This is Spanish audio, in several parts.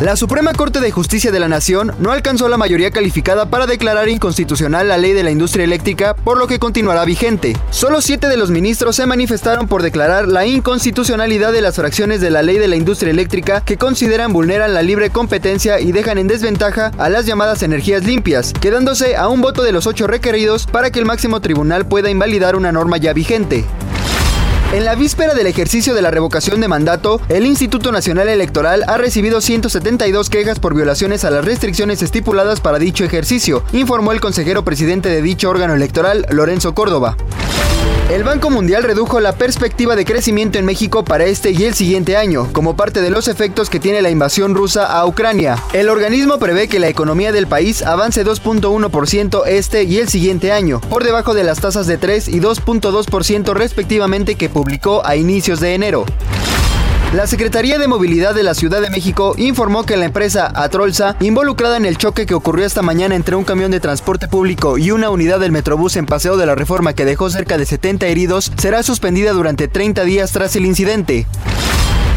La Suprema Corte de Justicia de la Nación no alcanzó la mayoría calificada para declarar inconstitucional la ley de la industria eléctrica, por lo que continuará vigente. Solo siete de los ministros se manifestaron por declarar la inconstitucionalidad de las fracciones de la ley de la industria eléctrica que consideran vulneran la libre competencia y dejan en desventaja a las llamadas energías limpias, quedándose a un voto de los ocho requeridos para que el máximo tribunal pueda invalidar una norma ya vigente. En la víspera del ejercicio de la revocación de mandato, el Instituto Nacional Electoral ha recibido 172 quejas por violaciones a las restricciones estipuladas para dicho ejercicio, informó el consejero presidente de dicho órgano electoral, Lorenzo Córdoba. El Banco Mundial redujo la perspectiva de crecimiento en México para este y el siguiente año, como parte de los efectos que tiene la invasión rusa a Ucrania. El organismo prevé que la economía del país avance 2.1% este y el siguiente año, por debajo de las tasas de 3 y 2.2% respectivamente que publicó a inicios de enero. La Secretaría de Movilidad de la Ciudad de México informó que la empresa Atrolsa, involucrada en el choque que ocurrió esta mañana entre un camión de transporte público y una unidad del Metrobús en Paseo de la Reforma que dejó cerca de 70 heridos, será suspendida durante 30 días tras el incidente.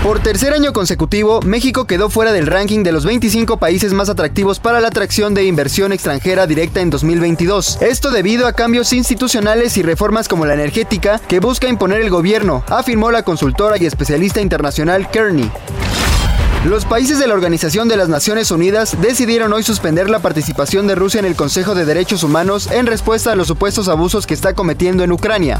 Por tercer año consecutivo, México quedó fuera del ranking de los 25 países más atractivos para la atracción de inversión extranjera directa en 2022. Esto debido a cambios institucionales y reformas como la energética que busca imponer el gobierno, afirmó la consultora y especialista internacional Kearney. Los países de la Organización de las Naciones Unidas decidieron hoy suspender la participación de Rusia en el Consejo de Derechos Humanos en respuesta a los supuestos abusos que está cometiendo en Ucrania.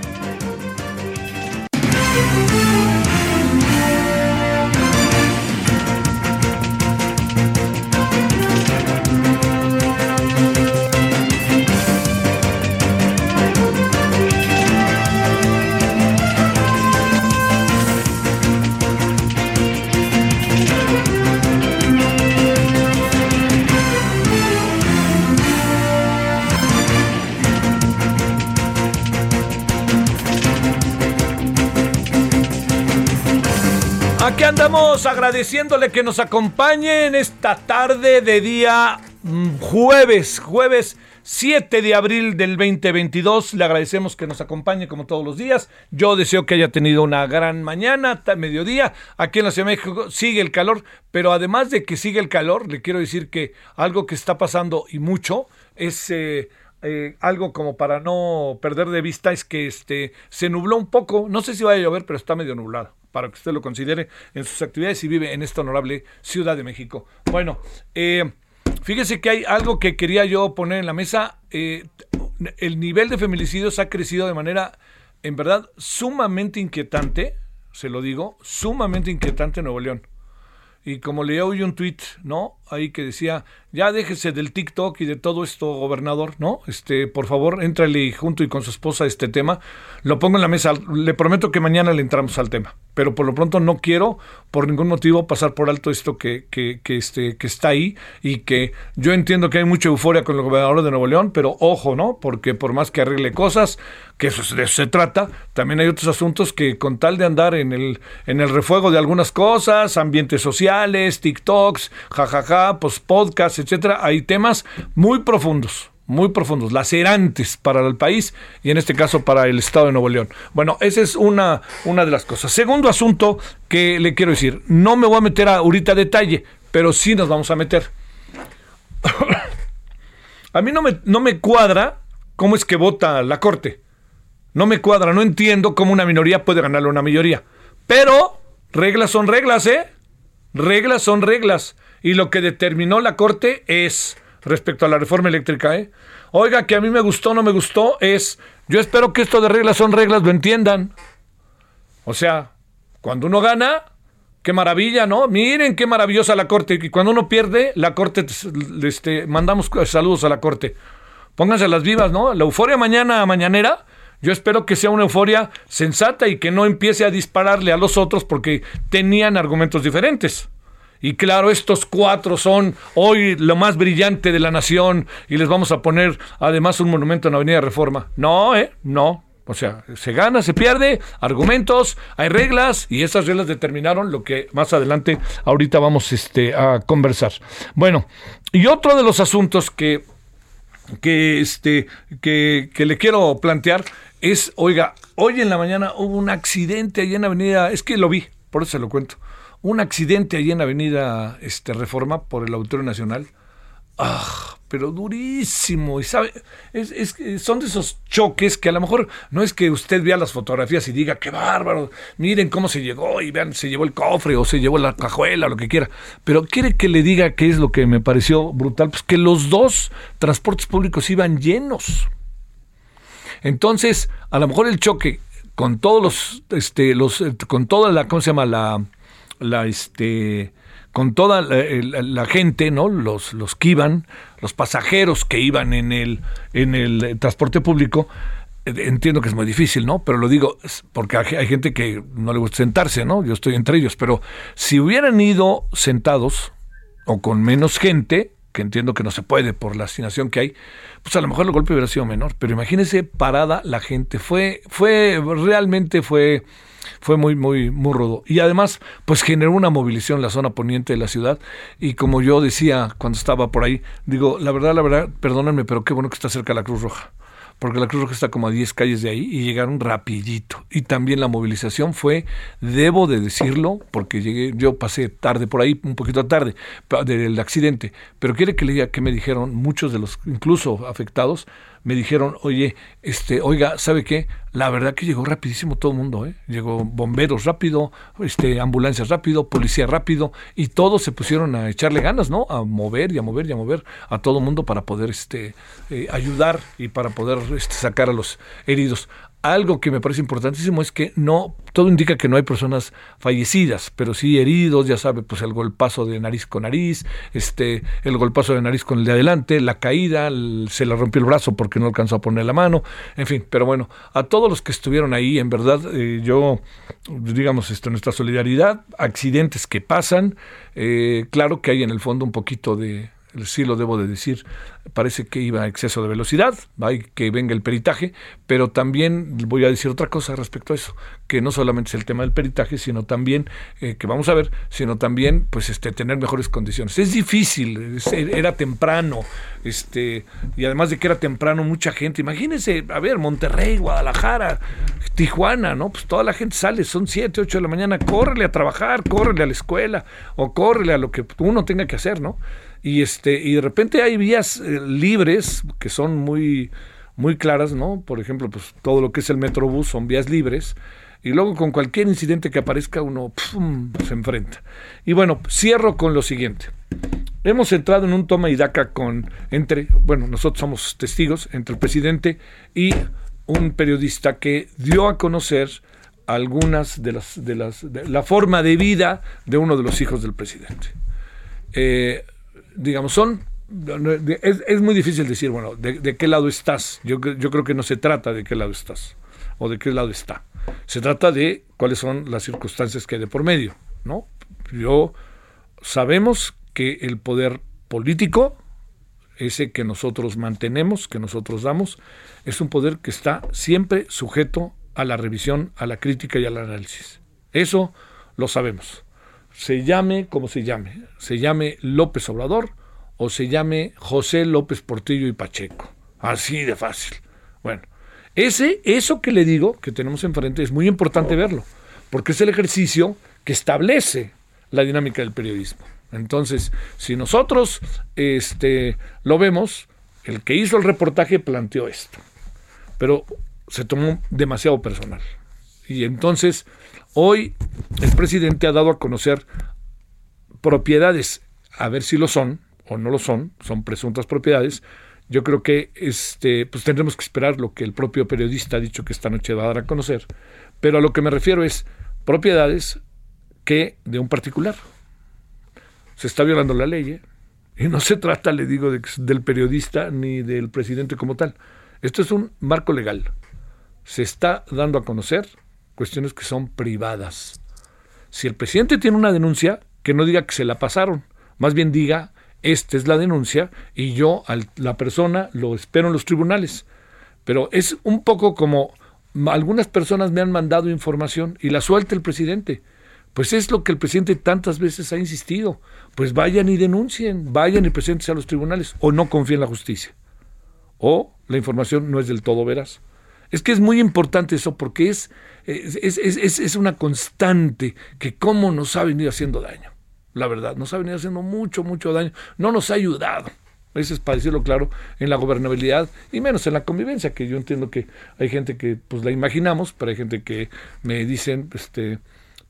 Aquí andamos agradeciéndole que nos acompañe en esta tarde de día mm, jueves, jueves 7 de abril del 2022. Le agradecemos que nos acompañe como todos los días. Yo deseo que haya tenido una gran mañana, mediodía. Aquí en la Ciudad de México sigue el calor, pero además de que sigue el calor, le quiero decir que algo que está pasando y mucho es... eh, eh, algo como para no perder de vista es que este se nubló un poco, no sé si va a llover, pero está medio nublado, para que usted lo considere en sus actividades y vive en esta honorable Ciudad de México. Bueno, eh, fíjese que hay algo que quería yo poner en la mesa. eh, el nivel de feminicidios ha crecido de manera, en verdad, sumamente inquietante, se lo digo, sumamente inquietante en Nuevo León. Y como leía hoy un tuit, ¿no? Ahí que decía, ya déjese del TikTok y de todo esto, gobernador, ¿no? Este, por favor, éntrale junto y con su esposa este tema. Lo pongo en la mesa. Le prometo que mañana le entramos al tema. Pero por lo pronto no quiero, por ningún motivo, pasar por alto esto que, que, que, este, que está ahí y que yo entiendo que hay mucha euforia con el gobernador de Nuevo León, pero ojo, ¿no? Porque por más que arregle cosas, que eso, es- de eso se trata, también hay otros asuntos que con tal de andar en el, en el refuego de algunas cosas, ambientes sociales, TikToks, jajaja, pues podcasts, etcétera, hay temas muy profundos muy profundos, lacerantes para el país y en este caso para el Estado de Nuevo León. Bueno, esa es una, una de las cosas. Segundo asunto que le quiero decir, no me voy a meter ahorita a detalle, pero sí nos vamos a meter. a mí no me, no me cuadra cómo es que vota la Corte. No me cuadra, no entiendo cómo una minoría puede ganarle a una mayoría. Pero reglas son reglas, ¿eh? Reglas son reglas. Y lo que determinó la Corte es, respecto a la reforma eléctrica, ¿eh? Oiga, que a mí me gustó, no me gustó, es, yo espero que esto de reglas son reglas, lo entiendan. O sea, cuando uno gana, qué maravilla, ¿no? Miren qué maravillosa la Corte. Y cuando uno pierde, la Corte, este, mandamos saludos a la Corte. Pónganse las vivas, ¿no? La euforia mañana, mañanera, yo espero que sea una euforia sensata y que no empiece a dispararle a los otros porque tenían argumentos diferentes. Y claro, estos cuatro son hoy lo más brillante de la nación y les vamos a poner además un monumento en la Avenida Reforma. No, ¿eh? No. O sea, se gana, se pierde, argumentos, hay reglas y esas reglas determinaron lo que más adelante ahorita vamos este, a conversar. Bueno, y otro de los asuntos que, que, este, que, que le quiero plantear es, oiga, hoy en la mañana hubo un accidente allí en la avenida, es que lo vi, por eso se lo cuento, un accidente allí en la avenida este, Reforma por el Auditorio Nacional. Ah, pero durísimo. Y sabe, es, es, son de esos choques que a lo mejor no es que usted vea las fotografías y diga, qué bárbaro, miren cómo se llegó y vean, se llevó el cofre o se llevó la cajuela, lo que quiera. Pero quiere que le diga qué es lo que me pareció brutal, pues que los dos transportes públicos iban llenos. Entonces, a lo mejor el choque con todos los, este, los, con toda la, ¿cómo se llama? La, la, este, con toda la, gente, ¿no? Los, los que iban, los pasajeros que iban en el, en el transporte público, eh, entiendo que es muy difícil, ¿no? Pero lo digo porque hay gente que no le gusta sentarse, ¿no? Yo estoy entre ellos, pero si hubieran ido sentados o con menos gente, que entiendo que no se puede por la asignación que hay, pues a lo mejor el golpe hubiera sido menor. Pero imagínense parada la gente. Fue, fue, realmente fue, fue muy, muy, muy rudo. Y además, pues generó una movilización en la zona poniente de la ciudad. Y como yo decía cuando estaba por ahí, digo, la verdad, la verdad, perdónenme, pero qué bueno que está cerca la Cruz Roja porque la Cruz Roja está como a 10 calles de ahí y llegaron rapidito. Y también la movilización fue, debo de decirlo, porque llegué, yo pasé tarde por ahí, un poquito tarde del accidente, pero quiere que le diga que me dijeron muchos de los incluso afectados, me dijeron, oye, este, oiga, ¿sabe qué? La verdad que llegó rapidísimo todo el mundo, ¿eh? Llegó bomberos rápido, este, ambulancias rápido, policía rápido, y todos se pusieron a echarle ganas, ¿no? A mover y a mover y a mover a todo el mundo para poder este, eh, ayudar y para poder este, sacar a los heridos algo que me parece importantísimo es que no, todo indica que no hay personas fallecidas, pero sí heridos, ya sabe, pues el golpazo de nariz con nariz, este, el golpazo de nariz con el de adelante, la caída, se le rompió el brazo porque no alcanzó a poner la mano, en fin, pero bueno, a todos los que estuvieron ahí, en verdad, eh, yo, digamos, esto, nuestra solidaridad, accidentes que pasan, eh, claro que hay en el fondo un poquito de, sí lo debo de decir, parece que iba a exceso de velocidad, hay que venga el peritaje, pero también voy a decir otra cosa respecto a eso, que no solamente es el tema del peritaje, sino también, eh, que vamos a ver, sino también pues este tener mejores condiciones. Es difícil, era temprano, este, y además de que era temprano, mucha gente, imagínense, a ver, Monterrey, Guadalajara, Tijuana, ¿no? Pues toda la gente sale, son 7, 8 de la mañana, córrele a trabajar, córrele a la escuela, o córrele a lo que uno tenga que hacer, ¿no? Y este y de repente hay vías eh, libres que son muy muy claras, ¿no? Por ejemplo, pues todo lo que es el Metrobús son vías libres y luego con cualquier incidente que aparezca uno se enfrenta. Y bueno, cierro con lo siguiente. Hemos entrado en un toma y daca con entre, bueno, nosotros somos testigos entre el presidente y un periodista que dio a conocer algunas de las de las la forma de vida de uno de los hijos del presidente. Eh, digamos, son es, muy difícil decir, bueno, de, qué lado estás. Yo, yo, creo que no se trata de qué lado estás o de qué lado está. Se trata de cuáles son las circunstancias que hay de por medio, ¿no? Yo sabemos que el poder político, ese que nosotros mantenemos, que nosotros damos, es un poder que está siempre sujeto a la revisión, a la crítica y al análisis. Eso lo sabemos se llame como se llame, se llame López Obrador o se llame José López Portillo y Pacheco. Así de fácil. Bueno, ese, eso que le digo que tenemos enfrente es muy importante verlo, porque es el ejercicio que establece la dinámica del periodismo. Entonces, si nosotros este, lo vemos, el que hizo el reportaje planteó esto, pero se tomó demasiado personal. Y entonces, hoy el presidente ha dado a conocer propiedades, a ver si lo son o no lo son, son presuntas propiedades. Yo creo que este, pues tendremos que esperar lo que el propio periodista ha dicho que esta noche va a dar a conocer. Pero a lo que me refiero es propiedades que de un particular. Se está violando la ley. ¿eh? Y no se trata, le digo, del periodista ni del presidente como tal. Esto es un marco legal. Se está dando a conocer cuestiones que son privadas. Si el presidente tiene una denuncia, que no diga que se la pasaron, más bien diga, esta es la denuncia y yo a la persona lo espero en los tribunales. Pero es un poco como algunas personas me han mandado información y la suelta el presidente. Pues es lo que el presidente tantas veces ha insistido. Pues vayan y denuncien, vayan y presenten a los tribunales o no confíen en la justicia. O la información no es del todo veraz. Es que es muy importante eso porque es, es, es, es una constante que cómo nos ha venido haciendo daño. La verdad, nos ha venido haciendo mucho, mucho daño. No nos ha ayudado. Ese es para decirlo claro, en la gobernabilidad y menos en la convivencia, que yo entiendo que hay gente que pues la imaginamos, pero hay gente que me dicen, este,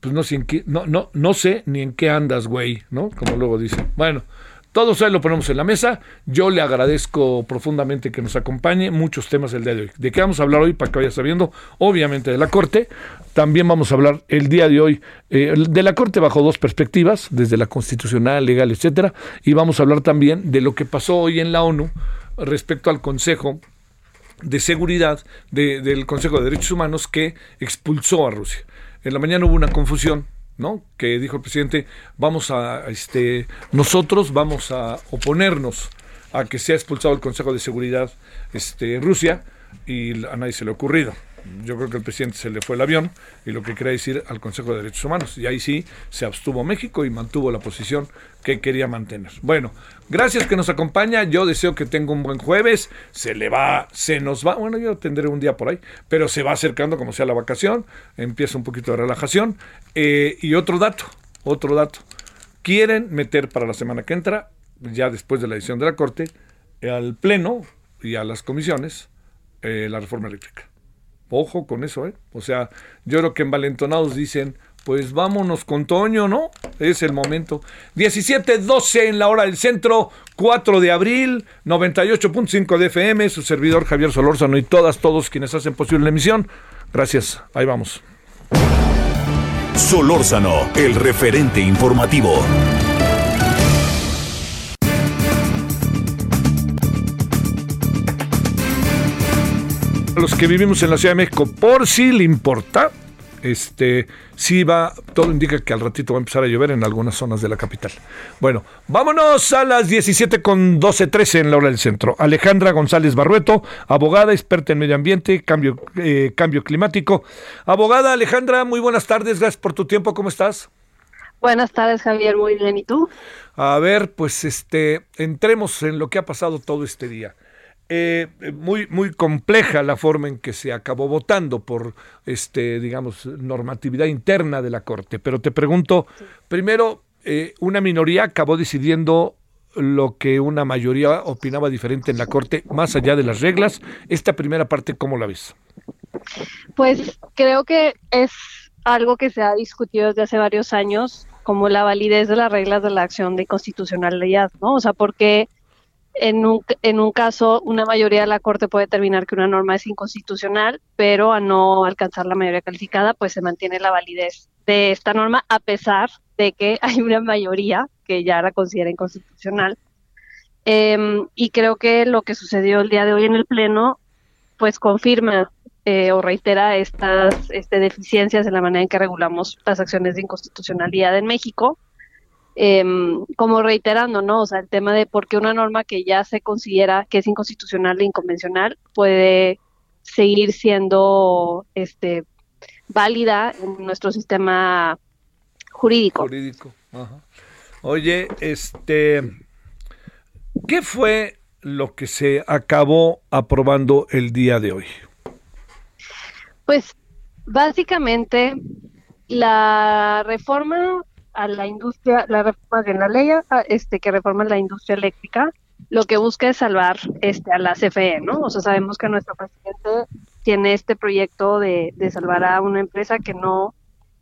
pues no sé, en qué, no, no, no sé ni en qué andas, güey, ¿no? Como luego dicen. Bueno, todo eso lo ponemos en la mesa. Yo le agradezco profundamente que nos acompañe. Muchos temas el día de hoy. ¿De qué vamos a hablar hoy? Para que vaya sabiendo, obviamente de la Corte. También vamos a hablar el día de hoy eh, de la Corte bajo dos perspectivas, desde la constitucional, legal, etcétera. Y vamos a hablar también de lo que pasó hoy en la ONU respecto al Consejo de Seguridad del Consejo de Derechos Humanos que expulsó a Rusia. En la mañana hubo una confusión, ¿no? Que dijo el presidente, vamos a, este, nosotros vamos a oponernos a que sea expulsado el Consejo de Seguridad este, Rusia y a nadie se le ha ocurrido yo creo que el presidente se le fue el avión y lo que quería decir al Consejo de Derechos Humanos. Y ahí sí se abstuvo México y mantuvo la posición que quería mantener. Bueno, gracias que nos acompaña. Yo deseo que tenga un buen jueves. Se le va, se nos va. Bueno, yo tendré un día por ahí, pero se va acercando como sea la vacación. Empieza un poquito de relajación. Eh, y otro dato, otro dato. Quieren meter para la semana que entra, ya después de la edición de la Corte, al Pleno y a las comisiones, eh, la reforma eléctrica. Ojo con eso, ¿eh? O sea, yo creo que envalentonados dicen, pues vámonos con Toño, ¿no? Es el momento. 17.12 en la hora del centro, 4 de abril, 98.5 de FM, su servidor Javier Solórzano y todas, todos quienes hacen posible la emisión. Gracias, ahí vamos. Solórzano, el referente informativo. Los que vivimos en la Ciudad de México, por si le importa, este, sí va, todo indica que al ratito va a empezar a llover en algunas zonas de la capital. Bueno, vámonos a las 17 con 12, 13 en la hora del centro. Alejandra González Barrueto, abogada, experta en medio ambiente, cambio, eh, cambio climático. Abogada Alejandra, muy buenas tardes, gracias por tu tiempo, ¿cómo estás? Buenas tardes, Javier, muy bien, ¿y tú? A ver, pues este, entremos en lo que ha pasado todo este día. Eh, muy, muy compleja la forma en que se acabó votando por, este, digamos, normatividad interna de la Corte. Pero te pregunto, primero, eh, una minoría acabó decidiendo lo que una mayoría opinaba diferente en la Corte, más allá de las reglas. Esta primera parte, ¿cómo la ves? Pues creo que es algo que se ha discutido desde hace varios años, como la validez de las reglas de la acción de constitucionalidad, ¿no? O sea, porque en un, en un caso, una mayoría de la Corte puede determinar que una norma es inconstitucional, pero a no alcanzar la mayoría calificada, pues se mantiene la validez de esta norma, a pesar de que hay una mayoría que ya la considera inconstitucional. Em, y creo que lo que sucedió el día de hoy en el Pleno, pues confirma eh, o reitera estas este, deficiencias en la manera en que regulamos las acciones de inconstitucionalidad en México Em, como reiterando, ¿no? O sea, el tema de por qué una norma que ya se considera que es inconstitucional e inconvencional puede seguir siendo este válida en nuestro sistema jurídico. Jurídico. Oye, este, ¿qué fue lo que se acabó aprobando el día de hoy? Pues básicamente la reforma a la industria, la reforma de la ley este, que reforma la industria eléctrica, lo que busca es salvar este, a la CFE, ¿no? O sea, sabemos que nuestro presidente tiene este proyecto de, de salvar a una empresa que no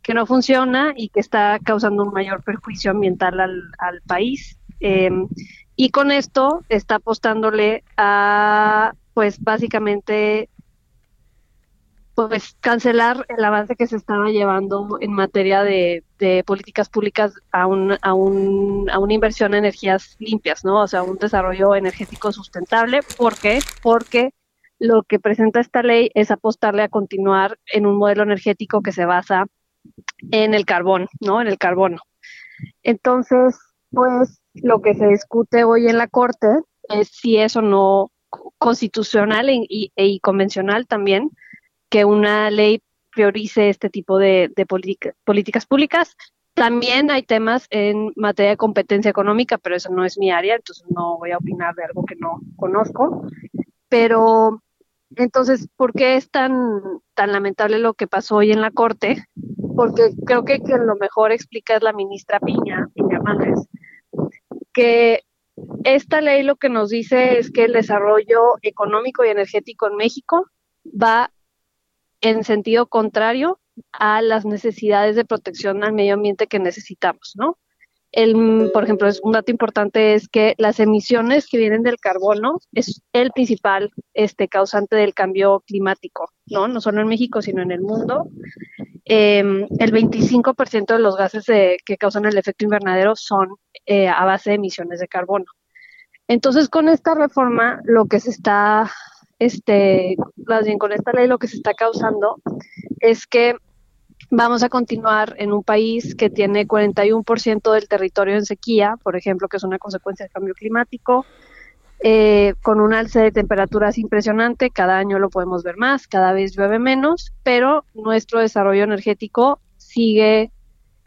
que no funciona y que está causando un mayor perjuicio ambiental al, al país. Em, y con esto está apostándole a, pues básicamente, pues cancelar el avance que se estaba llevando en materia de, políticas públicas a, un, a, un, a una inversión en energías limpias, ¿no? O sea, un desarrollo energético sustentable. ¿Por qué? Porque lo que presenta esta ley es apostarle a continuar en un modelo energético que se basa en el carbón, ¿no? En el carbono. Entonces, pues lo que se discute hoy en la Corte es si es o no constitucional e, y, convencional también que una ley priorice este tipo de, políticas públicas. También hay temas en materia de competencia económica, pero eso no es mi área, entonces no voy a opinar de algo que no conozco. Pero entonces, ¿por qué es tan, tan lamentable lo que pasó hoy en la Corte? Porque creo que lo mejor explica es la ministra Piña, Piña Hernández, que esta ley lo que nos dice es que el desarrollo económico y energético en México va en sentido contrario a las necesidades de protección al medio ambiente que necesitamos, ¿no? El, por ejemplo, un dato importante es que las emisiones que vienen del carbono es el principal este, causante del cambio climático, ¿no? No solo en México, sino en el mundo. Em, el 25% de los gases que causan el efecto invernadero son eh, a base de emisiones de carbono. Entonces, con esta reforma, lo que se está, este, más bien con esta ley, lo que se está causando es que Vamos a continuar en un país que tiene 41% del territorio en sequía, por ejemplo, que es una consecuencia del cambio climático, eh, con un alce de temperaturas impresionante, cada año lo podemos ver más, cada vez llueve menos, pero nuestro desarrollo energético sigue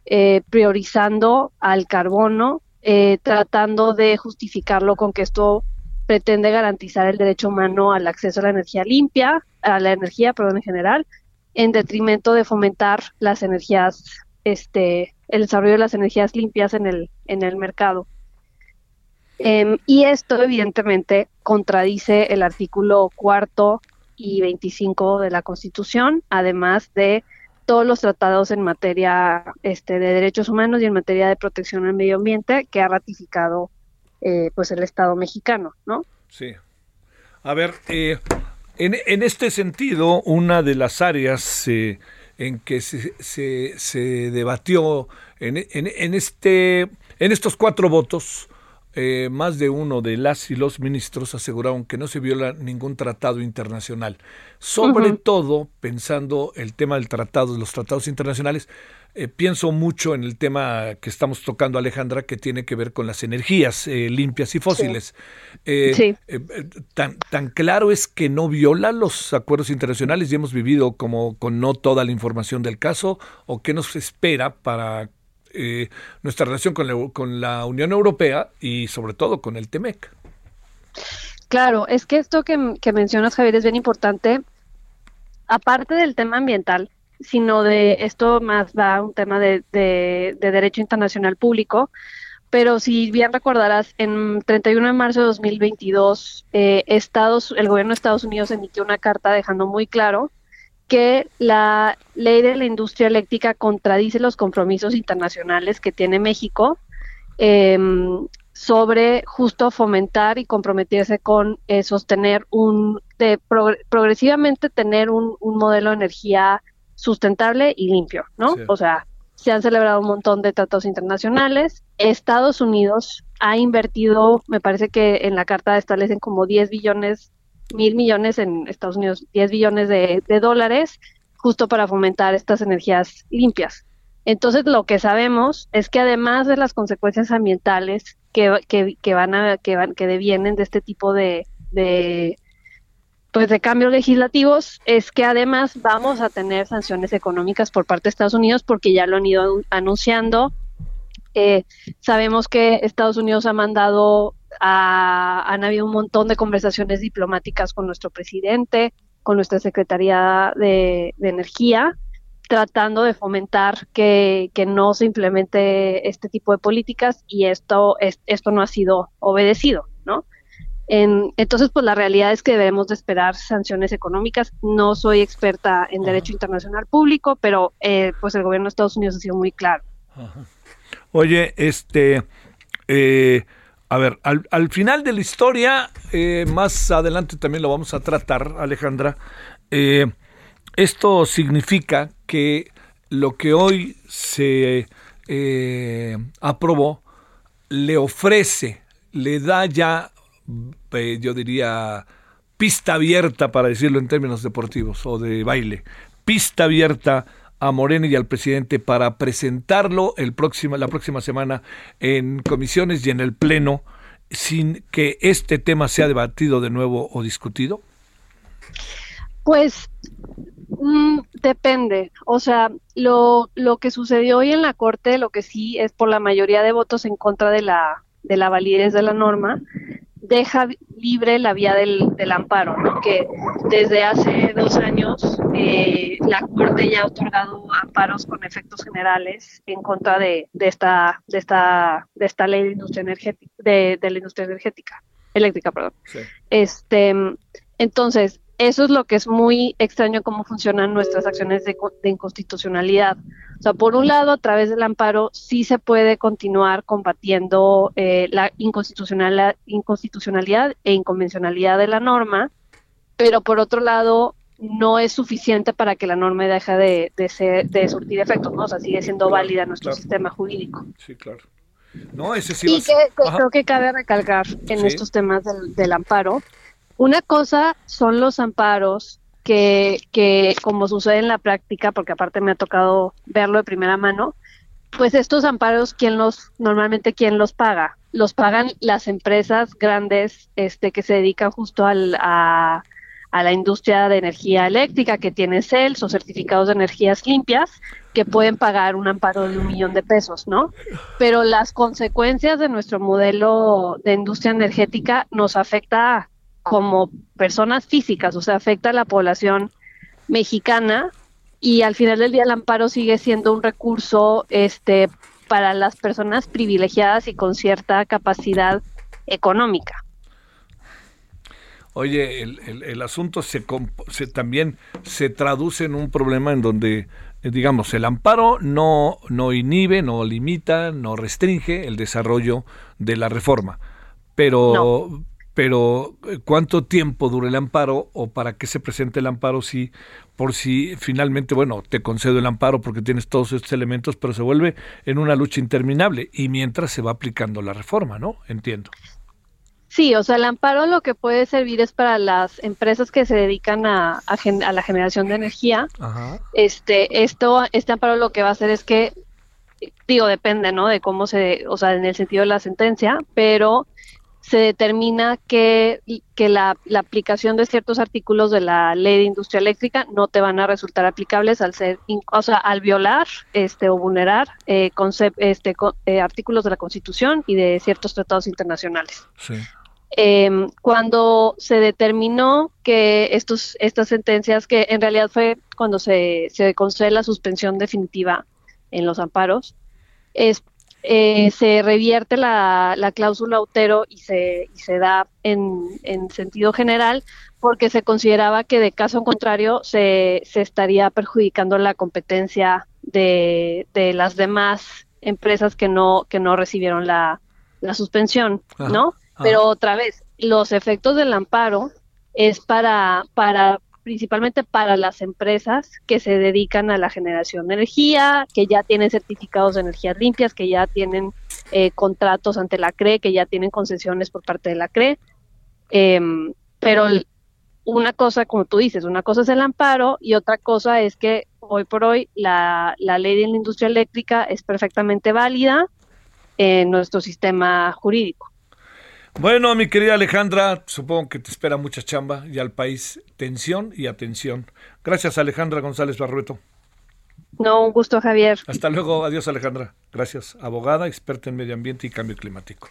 eh, priorizando al carbono, eh, tratando de justificarlo con que esto pretende garantizar el derecho humano al acceso a la energía limpia, a la energía, perdón, en general, en detrimento de fomentar las energías, este, el desarrollo de las energías limpias en el, en el mercado. Em, y esto evidentemente contradice el artículo cuarto y 25 de la Constitución, además de todos los tratados en materia este, de derechos humanos y en materia de protección al medio ambiente que ha ratificado eh, pues el Estado mexicano, ¿no? Sí. A ver, eh, en, este sentido, una de las áreas eh, en que se, se, debatió en, en, este, en estos cuatro votos, eh, más de uno de las y los ministros aseguraron que no se viola ningún tratado internacional. Sobre todo pensando el tema del tratado, de los tratados internacionales, eh, pienso mucho en el tema que estamos tocando, Alejandra, que tiene que ver con las energías eh, limpias y fósiles. Eh, tan, tan claro es que no viola los acuerdos internacionales y hemos vivido como con no toda la información del caso, o qué nos espera para nuestra relación con la, con la Unión Europea y sobre todo con el TEMEC. Claro, es que esto que, mencionas, Javier, es bien importante. Aparte del tema ambiental, sino de esto más va a un tema de, de, derecho internacional público. Pero si bien recordarás, en 31 de marzo de 2022, eh, Estados, el gobierno de Estados Unidos emitió una carta dejando muy claro que la ley de la industria eléctrica contradice los compromisos internacionales que tiene México em, sobre justo fomentar y comprometerse con eh, sostener un, de progresivamente tener un, un modelo de energía sustentable y limpio, ¿no? O sea, se han celebrado un montón de tratados internacionales. Estados Unidos ha invertido, me parece que en la carta establecen como 10 billones, mil millones en Estados Unidos, 10 billones de, dólares justo para fomentar estas energías limpias. Entonces, lo que sabemos es que además de las consecuencias ambientales que, que, van a, que, van, que devienen de este tipo de, pues de cambios legislativos es que además vamos a tener sanciones económicas por parte de Estados Unidos porque ya lo han ido anunciando. Eh, sabemos que Estados Unidos ha mandado, han habido un montón de conversaciones diplomáticas con nuestro presidente, con nuestra Secretaría de, Energía, tratando de fomentar que, que, no se implemente este tipo de políticas y esto, esto no ha sido obedecido, ¿no? entonces, pues la realidad es que debemos de esperar sanciones económicas. No soy experta en derecho internacional público, pero eh, pues el gobierno de Estados Unidos ha sido muy claro. Oye, este, eh, a ver, al, final de la historia, eh, más adelante también lo vamos a tratar, Alejandra. esto significa que lo que hoy se aprobó le ofrece, le da ya eh, yo diría, pista abierta, para decirlo en términos deportivos o de baile, pista abierta a Morena y al presidente para presentarlo el próximo, la próxima semana en comisiones y en el Pleno sin que este tema sea debatido de nuevo o discutido? Pues mm, depende. O sea, lo, lo que sucedió hoy en la Corte, lo que sí es por la mayoría de votos en contra de la, de la validez de la norma, deja libre la vía del, del amparo, ¿no? que desde hace dos años eh, la Corte ya ha otorgado amparos con efectos generales en contra de, de esta, de, esta, de esta ley de industria energética, de, de la industria energética, eléctrica, perdón. Este, entonces, eso es lo que es muy extraño cómo funcionan nuestras acciones de, inconstitucionalidad. O sea, por un lado, a través del amparo sí se puede continuar combatiendo eh, la inconstitucionalidad, inconstitucionalidad e inconvencionalidad de la norma, pero por otro lado, no es suficiente para que la norma deje de, de, ser, de surtir efectos, ¿no? O sea, sigue siendo válida nuestro sistema jurídico. Sí, claro. No, ese sí y que, creo que cabe recalcar en estos temas del, del amparo una cosa son los amparos que, que, como sucede en la práctica, porque aparte me ha tocado verlo de primera mano, pues estos amparos, ¿quién los, normalmente quién los paga? Los pagan las empresas grandes este, que se dedican justo al, a, la industria de energía eléctrica, que tiene CELS o certificados de energías limpias, que pueden pagar un amparo de un millón de pesos, ¿no? Pero las consecuencias de nuestro modelo de industria energética nos afecta como personas físicas, o sea, afecta a la población mexicana y al final del día el amparo sigue siendo un recurso este para las personas privilegiadas y con cierta capacidad económica. Oye, el, el, asunto se, se, también se traduce en un problema en donde, digamos, el amparo no, no inhibe, no limita, no restringe el desarrollo de la reforma, pero, pero eh, ¿cuánto tiempo dura el amparo o para qué se presenta el amparo si por si finalmente, bueno, te concedo el amparo porque tienes todos estos elementos, pero se vuelve en una lucha interminable y mientras se va aplicando la reforma, ¿no? Entiendo. Sí, o sea, el amparo lo que puede servir es para las empresas que se dedican a, a, la generación de energía. Este, esto, este amparo lo que va a hacer es que, digo, depende, ¿no? De cómo se, o sea, en el sentido de la sentencia, pero se determina que, que la, aplicación de ciertos artículos de la ley de industria eléctrica no te van a resultar aplicables al ser, o sea, al violar este, o vulnerar eh, este, eh, artículos de la Constitución y de ciertos tratados internacionales. Em, cuando se determinó que estos, estas sentencias, que en realidad fue cuando se, se concede la suspensión definitiva en los amparos, es eh, se revierte la, cláusula autero y se, y se da en, sentido general porque se consideraba que de caso contrario se, se estaría perjudicando la competencia de, de, las demás empresas que no, que no recibieron la, la suspensión, ¿no? Pero otra vez, los efectos del amparo es para, para principalmente para las empresas que se dedican a la generación de energía, que ya tienen certificados de energías limpias, que ya tienen eh, contratos ante la CRE, que ya tienen concesiones por parte de la CRE. Em, pero una cosa, como tú dices, una cosa es el amparo y otra cosa es que hoy por hoy la, la ley de la industria eléctrica es perfectamente válida en nuestro sistema jurídico. Bueno, mi querida Alejandra, supongo que te espera mucha chamba y al país tensión y atención. Gracias, Alejandra González Barrueto. No, un gusto, Javier. Hasta luego, adiós, Alejandra. Gracias. Abogada, experta en medio ambiente y cambio climático.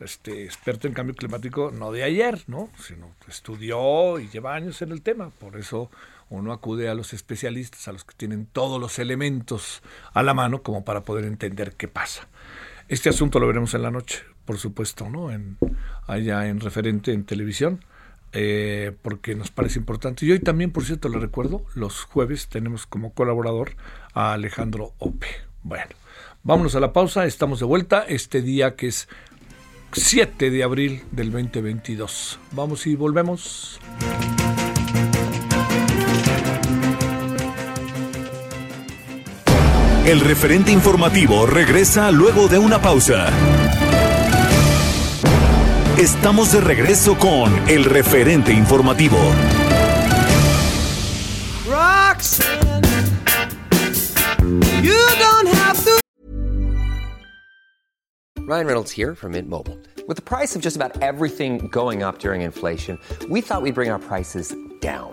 Este, experto en cambio climático no de ayer, ¿no? Sino estudió y lleva años en el tema. Por eso uno acude a los especialistas, a los que tienen todos los elementos a la mano como para poder entender qué pasa. Este asunto lo veremos en la noche por supuesto, ¿no? En, allá en referente en televisión. Eh, porque nos parece importante. Y hoy también, por cierto, le recuerdo, los jueves tenemos como colaborador a Alejandro Ope. Bueno, vámonos a la pausa, estamos de vuelta este día que es 7 de abril del 2022. Vamos y volvemos. El referente informativo regresa luego de una pausa. Estamos de regreso con el referente informativo. Ryan Reynolds here from Mint Mobile. With the price of just about everything going up during inflation, we thought we'd bring our prices down.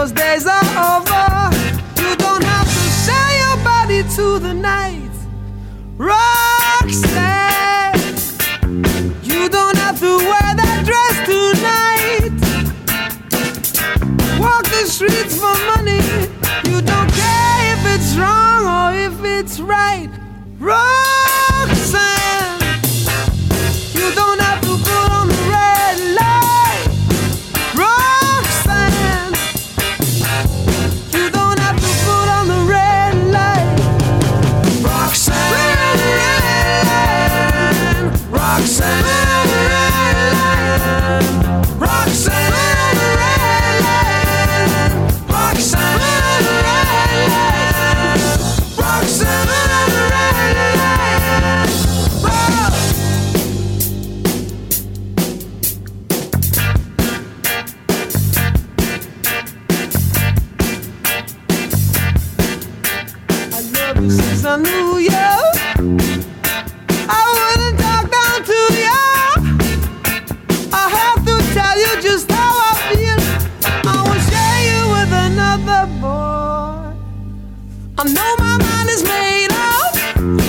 Those days are over. You don't have to sell your body to the night. Roxanne, you don't have to wear that dress tonight. Walk the streets for money. You don't care if it's wrong or if it's right. Roxanne,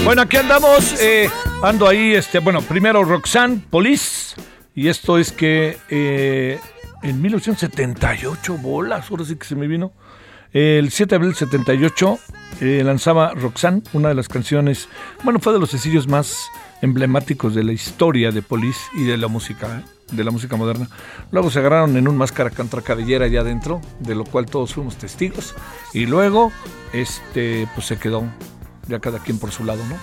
Bueno, aquí andamos. eh, ando ahí, este, bueno, primero Roxanne Police. Y esto es que eh, en 1978, bolas, ahora sí que se me vino. El 7 de abril del 78 eh, lanzaba Roxanne, una de las canciones, bueno, fue de los sencillos más emblemáticos de la historia de Police y de la música, de la música moderna. Luego se agarraron en un máscara contra cabellera allá adentro, de lo cual todos fuimos testigos. Y luego, este, pues se quedó ya cada quien por su lado, ¿no?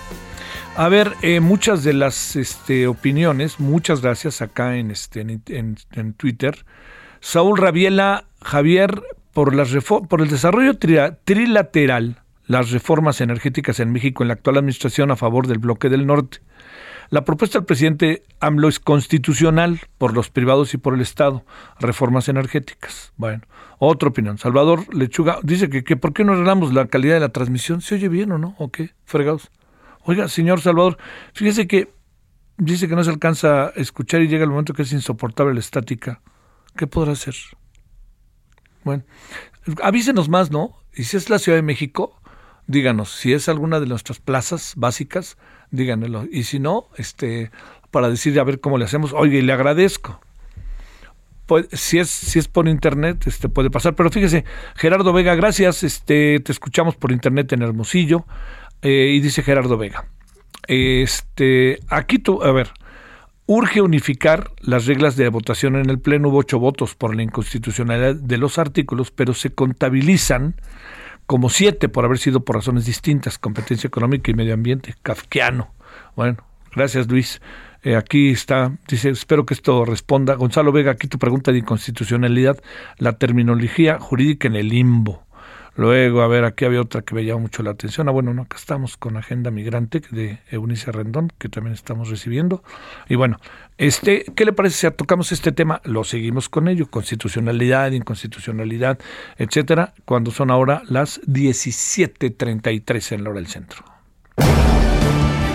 A ver, eh, muchas de las este, opiniones, muchas gracias acá en, este, en, Twitter. Saúl Rabiela, Javier, por, las por el desarrollo tri- trilateral, las reformas energéticas en México en la actual administración a favor del bloque del norte. La propuesta del presidente AMLO es constitucional por los privados y por el Estado. Reformas energéticas. Bueno, otra opinión. Salvador Lechuga dice que, que ¿por qué no arreglamos la calidad de la transmisión? ¿Se oye bien o no? ¿O qué? Fregados. Oiga, señor Salvador, fíjese que dice que no se alcanza a escuchar y llega el momento que es insoportable la estática. ¿Qué podrá hacer? Bueno, avísenos más, ¿no? Y si es la Ciudad de México, díganos. Si es alguna de nuestras plazas básicas, díganlo. Y si no, este, para decir a ver cómo le hacemos, oye, le agradezco. Pues, si es si es por internet, este puede pasar. Pero fíjese, Gerardo Vega, gracias. Este, te escuchamos por internet en Hermosillo. Eh, y dice Gerardo Vega. Este, aquí tú, a ver, urge unificar las reglas de votación en el Pleno. Hubo ocho votos por la inconstitucionalidad de los artículos, pero se contabilizan como siete por haber sido por razones distintas, competencia económica y medio ambiente, kafkiano. Bueno, gracias Luis. Eh, aquí está, dice, espero que esto responda. Gonzalo Vega, aquí tu pregunta de inconstitucionalidad, la terminología jurídica en el limbo. Luego, a ver, aquí había otra que me llama mucho la atención. Ah, bueno, no, acá estamos con Agenda Migrante de Eunice Rendón, que también estamos recibiendo. Y bueno, este, ¿qué le parece si tocamos este tema? Lo seguimos con ello, constitucionalidad, inconstitucionalidad, etcétera, cuando son ahora las 17:33 en la hora del centro.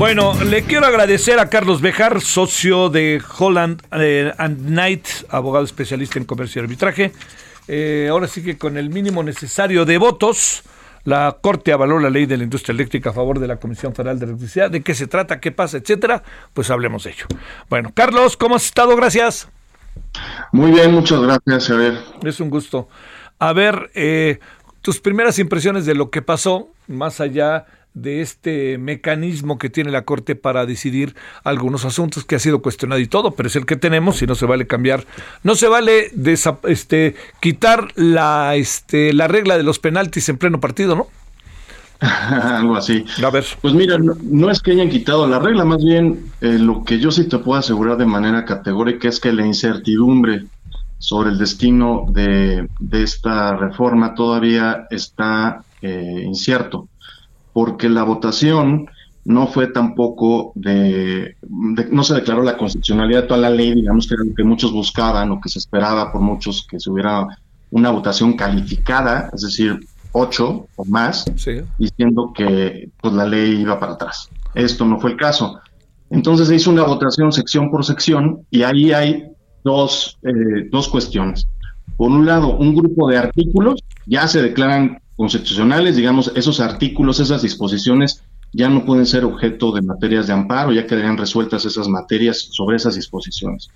Bueno, le quiero agradecer a Carlos Bejar, socio de Holland eh, and Knight, abogado especialista en comercio y arbitraje. Eh, ahora sí que con el mínimo necesario de votos, la Corte avaló la ley de la industria eléctrica a favor de la Comisión Federal de Electricidad. ¿De qué se trata? ¿Qué pasa? Etcétera. Pues hablemos de ello. Bueno, Carlos, ¿cómo has estado? Gracias. Muy bien, muchas gracias, Javier. Es un gusto. A ver, eh, tus primeras impresiones de lo que pasó, más allá de este mecanismo que tiene la Corte para decidir algunos asuntos que ha sido cuestionado y todo, pero es el que tenemos y no se vale cambiar, no se vale este, quitar la, este, la regla de los penaltis en pleno partido, ¿no? Algo así. A ver. Pues mira, no, es que hayan quitado la regla, más bien eh, lo que yo sí te puedo asegurar de manera categórica es que la incertidumbre sobre el destino de, de esta reforma todavía está eh, incierto porque la votación no fue tampoco de, no se declaró la constitucionalidad de toda la ley, digamos que era lo que muchos buscaban o que se esperaba por muchos que se hubiera una votación calificada, es decir, ocho o más, diciendo que pues la ley iba para atrás. Esto no fue el caso. Entonces se hizo una votación sección por sección y ahí hay dos, eh, dos cuestiones. Por un lado, un grupo de artículos ya se declaran constitucionales, digamos, esos artículos, esas disposiciones ya no pueden ser objeto de materias de amparo, ya quedarían resueltas esas materias sobre esas disposiciones.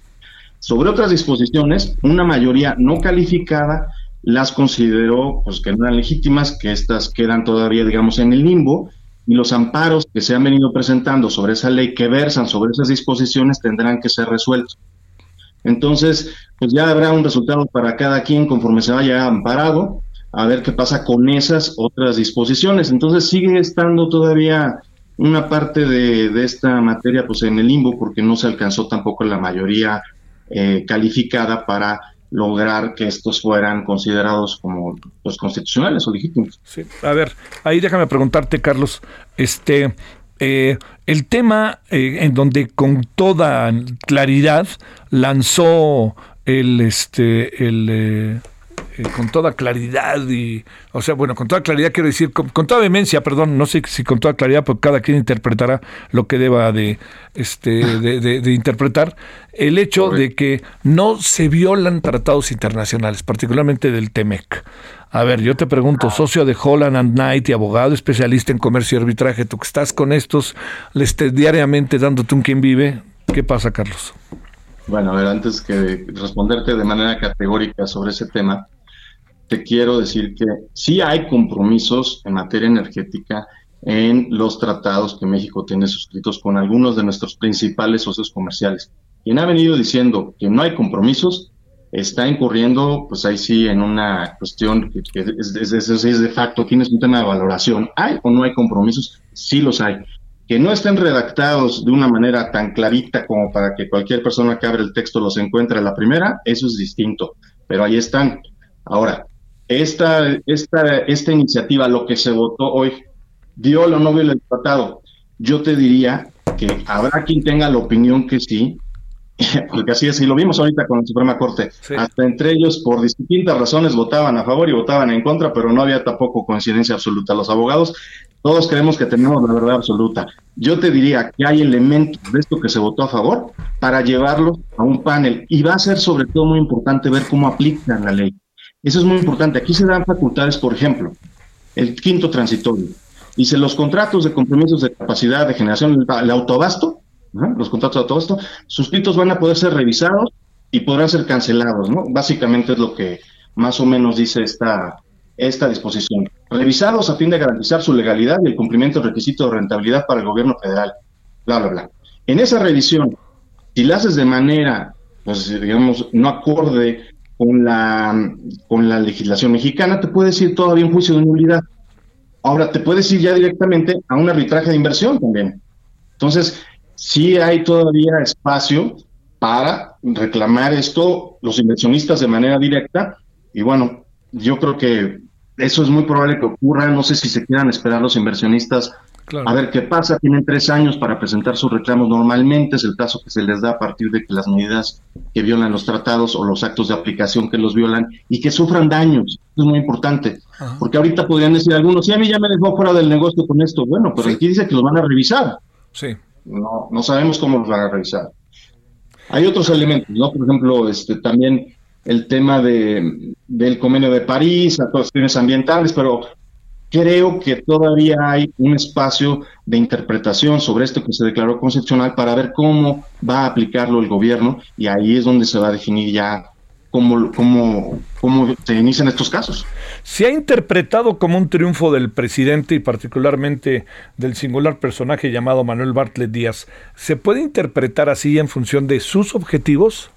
Sobre otras disposiciones, una mayoría no calificada las consideró pues que no eran legítimas, que estas quedan todavía, digamos, en el limbo, y los amparos que se han venido presentando sobre esa ley que versan sobre esas disposiciones tendrán que ser resueltos. Entonces, pues ya habrá un resultado para cada quien conforme se vaya amparado a ver qué pasa con esas otras disposiciones. Entonces sigue estando todavía una parte de, esta materia pues en el limbo porque no se alcanzó tampoco la mayoría eh, calificada para lograr que estos fueran considerados como pues constitucionales o legítimos. Sí, a ver, ahí déjame preguntarte, Carlos, este eh, el tema eh, en donde con toda claridad lanzó el este el eh, con toda claridad y, o sea, bueno, con toda claridad quiero decir, con, toda vehemencia, perdón, no sé si con toda claridad, porque cada quien interpretará lo que deba de, este, de, interpretar, el hecho de que no se violan tratados internacionales, particularmente del TEMEC. A ver, yo te pregunto, socio de Holland and Knight y abogado especialista en comercio y arbitraje, tú que estás con estos, le estés diariamente dándote un quien vive, ¿qué pasa, Carlos? Bueno, a ver, antes que responderte de manera categórica sobre ese tema, te quiero decir que sí hay compromisos en materia energética en los tratados que México tiene suscritos con algunos de nuestros principales socios comerciales. Quien ha venido diciendo que no hay compromisos está incurriendo, pues ahí sí, en una cuestión que, es, es, de facto, tienes un tema de valoración. ¿Hay o no hay compromisos? Sí los hay. Que no estén redactados de una manera tan clarita como para que cualquier persona que abre el texto los encuentre a la primera, eso es distinto, pero ahí están. Ahora, esta, esta, esta iniciativa, lo que se votó hoy, viola o no viola el tratado. Yo te diría que habrá quien tenga la opinión que sí, porque así es, y lo vimos ahorita con la Suprema Corte, hasta entre ellos por distintas razones votaban a favor y votaban en contra, pero no había tampoco coincidencia absoluta. Los abogados, todos creemos que tenemos la verdad absoluta. Yo te diría que hay elementos de esto que se votó a favor para llevarlos a un panel y va a ser sobre todo muy importante ver cómo aplican la ley. Eso es muy importante. Aquí se dan facultades, por ejemplo, el quinto transitorio. Dice, los contratos de compromisos de capacidad de generación, el autobasto, los contratos de autobasto, suscritos van a poder ser revisados y podrán ser cancelados, ¿no? Básicamente es lo que más o menos dice esta, esta disposición. Revisados a fin de garantizar su legalidad y el cumplimiento del requisito de rentabilidad para el gobierno federal, bla, bla, bla. En esa revisión, si la haces de manera, pues digamos, no acorde con la, con la legislación mexicana, te puedes ir todavía en juicio de nulidad. Ahora, te puedes ir ya directamente a un arbitraje de inversión también. Entonces, sí hay todavía espacio para reclamar esto los inversionistas de manera directa. Y bueno, yo creo que eso es muy probable que ocurra. No sé si se quieran esperar los inversionistas a ver qué pasa. Tienen tres años para presentar sus reclamos normalmente. Es el plazo que se les da a partir de que las medidas que violan los tratados o los actos de aplicación que los violan y que sufran daños. es muy importante. Porque ahorita podrían decir algunos, sí, a mí ya me dejó fuera del negocio con esto. Bueno, pero aquí dice que los van a revisar. Sí. No, no sabemos cómo los van a revisar. Hay otros elementos, ¿no? Por ejemplo, este también el tema de, del convenio de París, las cuestiones ambientales, pero creo que todavía hay un espacio de interpretación sobre esto que se declaró constitucional para ver cómo va a aplicarlo el gobierno y ahí es donde se va a definir ya cómo, cómo, cómo se inician estos casos. Se ha interpretado como un triunfo del presidente y particularmente del singular personaje llamado Manuel Bartlett Díaz. ¿Se puede interpretar así en función de sus objetivos?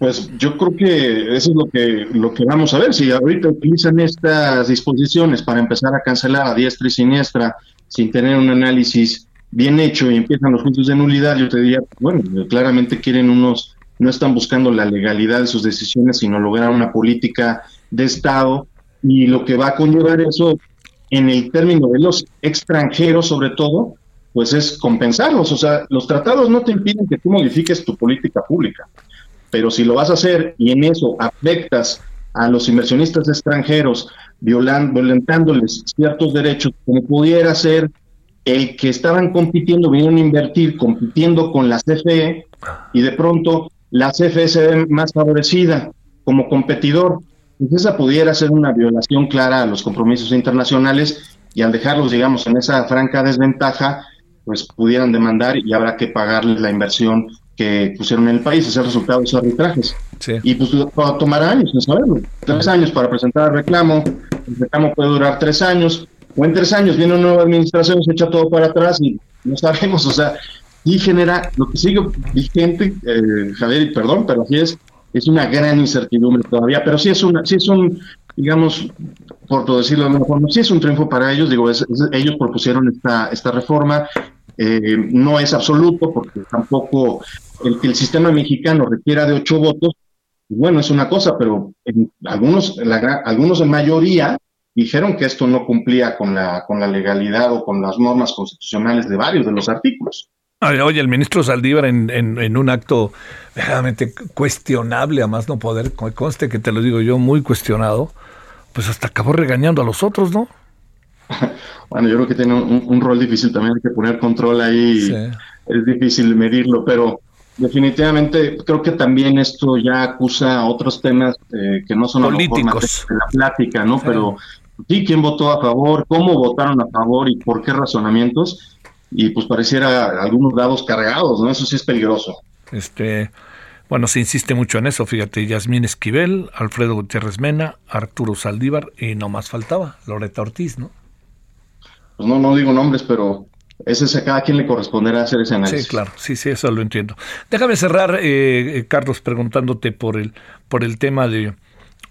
Pues yo creo que eso es lo que, lo que vamos a ver. Si ahorita utilizan estas disposiciones para empezar a cancelar a diestra y siniestra sin tener un análisis bien hecho y empiezan los puntos de nulidad, yo te diría, bueno, claramente quieren unos, no están buscando la legalidad de sus decisiones, sino lograr una política de Estado y lo que va a conllevar eso en el término de los extranjeros sobre todo, pues es compensarlos. O sea, los tratados no te impiden que tú modifiques tu política pública. Pero si lo vas a hacer y en eso afectas a los inversionistas extranjeros, violando, violentándoles ciertos derechos, como pudiera ser el que estaban compitiendo, vinieron a invertir, compitiendo con la CFE, y de pronto la CFE se ve más favorecida como competidor. Pues esa pudiera ser una violación clara a los compromisos internacionales y al dejarlos, digamos, en esa franca desventaja, pues pudieran demandar y habrá que pagarles la inversión que pusieron en el país, es el resultado de esos arbitrajes. Y pues tomará años en saberlo. Tres años para presentar el reclamo, el reclamo puede durar tres años, o en tres años viene una nueva administración, se echa todo para atrás y no sabemos, o sea, y genera, lo que sigue vigente, eh, Javier, perdón, pero así es, es una gran incertidumbre todavía, pero sí es, una, sí es un, digamos, por decirlo de alguna forma, sí es un triunfo para ellos, digo, ellos propusieron esta, esta reforma, eh, no es absoluto porque tampoco el que el sistema mexicano requiera de ocho votos, bueno, es una cosa, pero en algunos, la, algunos en mayoría dijeron que esto no cumplía con la, con la legalidad o con las normas constitucionales de varios de los artículos. Oye, el ministro Saldívar en, en, un acto verdaderamente cuestionable, a más no poder, conste que te lo digo yo, muy cuestionado, pues hasta acabó regañando a los otros, ¿no? bueno, yo creo que tiene un, rol difícil también, hay que poner control ahí, es difícil medirlo, pero definitivamente creo que también esto ya acusa otros temas eh, que no son políticos de la plática, ¿no? Pero sí, quién votó a favor, cómo votaron a favor y por qué razonamientos, y pues pareciera algunos dados cargados, ¿no? Eso sí es peligroso. Este, bueno, se insiste mucho en eso, fíjate, Yasmín Esquivel, Alfredo Gutiérrez Mena, Arturo Saldívar y no más faltaba, Loreta Ortiz, ¿no? Pues no, no digo nombres, pero ese a cada quien le corresponderá hacer ese análisis. Sí, claro, sí, sí, eso lo entiendo. Déjame cerrar, eh, eh, Carlos, preguntándote por el, por el tema de,